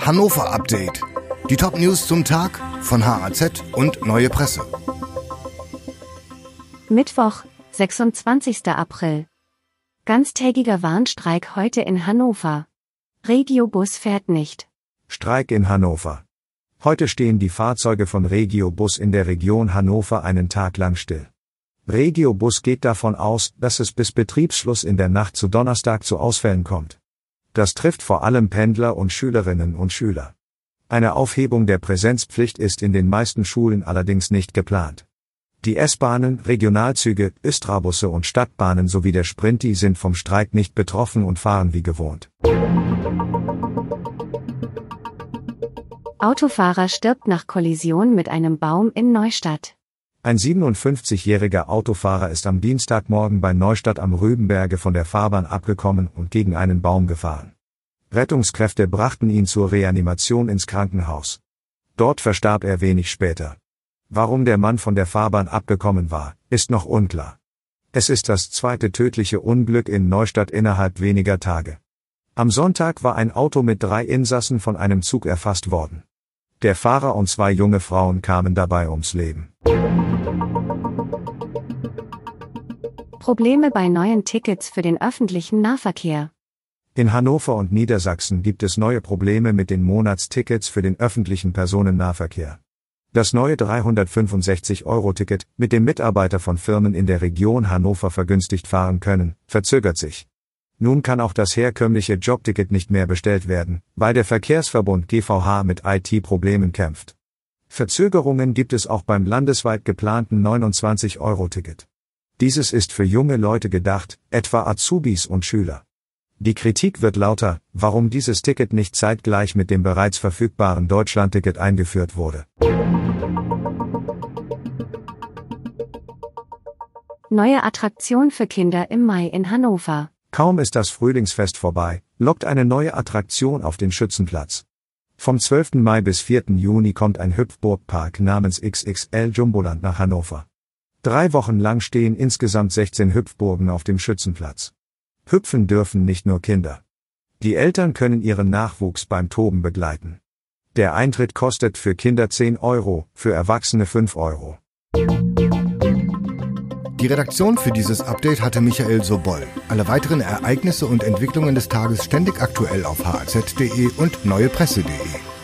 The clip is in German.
Hannover Update. Die Top-News zum Tag von HAZ und Neue Presse. Mittwoch, 26. April. Ganztägiger Warnstreik heute in Hannover. Regiobus fährt nicht. Streik in Hannover. Heute stehen die Fahrzeuge von Regiobus in der Region Hannover einen Tag lang still. Regiobus geht davon aus, dass es bis Betriebsschluss in der Nacht zu Donnerstag zu Ausfällen kommt. Das trifft vor allem Pendler und Schülerinnen und Schüler. Eine Aufhebung der Präsenzpflicht ist in den meisten Schulen allerdings nicht geplant. Die S-Bahnen, Regionalzüge, Istrabusse und Stadtbahnen sowie der Sprinti sind vom Streik nicht betroffen und fahren wie gewohnt. Autofahrer stirbt nach Kollision mit einem Baum in Neustadt. Ein 57-jähriger Autofahrer ist am Dienstagmorgen bei Neustadt am Rübenberge von der Fahrbahn abgekommen und gegen einen Baum gefahren. Rettungskräfte brachten ihn zur Reanimation ins Krankenhaus. Dort verstarb er wenig später. Warum der Mann von der Fahrbahn abgekommen war, ist noch unklar. Es ist das zweite tödliche Unglück in Neustadt innerhalb weniger Tage. Am Sonntag war ein Auto mit drei Insassen von einem Zug erfasst worden. Der Fahrer und zwei junge Frauen kamen dabei ums Leben. Probleme bei neuen Tickets für den öffentlichen Nahverkehr. In Hannover und Niedersachsen gibt es neue Probleme mit den Monatstickets für den öffentlichen Personennahverkehr. Das neue 365-Euro-Ticket, mit dem Mitarbeiter von Firmen in der Region Hannover vergünstigt fahren können, verzögert sich. Nun kann auch das herkömmliche Jobticket nicht mehr bestellt werden, weil der Verkehrsverbund GVH mit IT-Problemen kämpft. Verzögerungen gibt es auch beim landesweit geplanten 29-Euro-Ticket. Dieses ist für junge Leute gedacht, etwa Azubis und Schüler. Die Kritik wird lauter, warum dieses Ticket nicht zeitgleich mit dem bereits verfügbaren Deutschlandticket eingeführt wurde. Neue Attraktion für Kinder im Mai in Hannover. Kaum ist das Frühlingsfest vorbei, lockt eine neue Attraktion auf den Schützenplatz. Vom 12. Mai bis 4. Juni kommt ein Hüpfburgpark namens XXL Jumboland nach Hannover. Drei Wochen lang stehen insgesamt 16 Hüpfburgen auf dem Schützenplatz. Hüpfen dürfen nicht nur Kinder. Die Eltern können ihren Nachwuchs beim Toben begleiten. Der Eintritt kostet für Kinder 10 Euro, für Erwachsene 5 Euro. Die Redaktion für dieses Update hatte Michael Soboll. Alle weiteren Ereignisse und Entwicklungen des Tages ständig aktuell auf haz.de und neuepresse.de.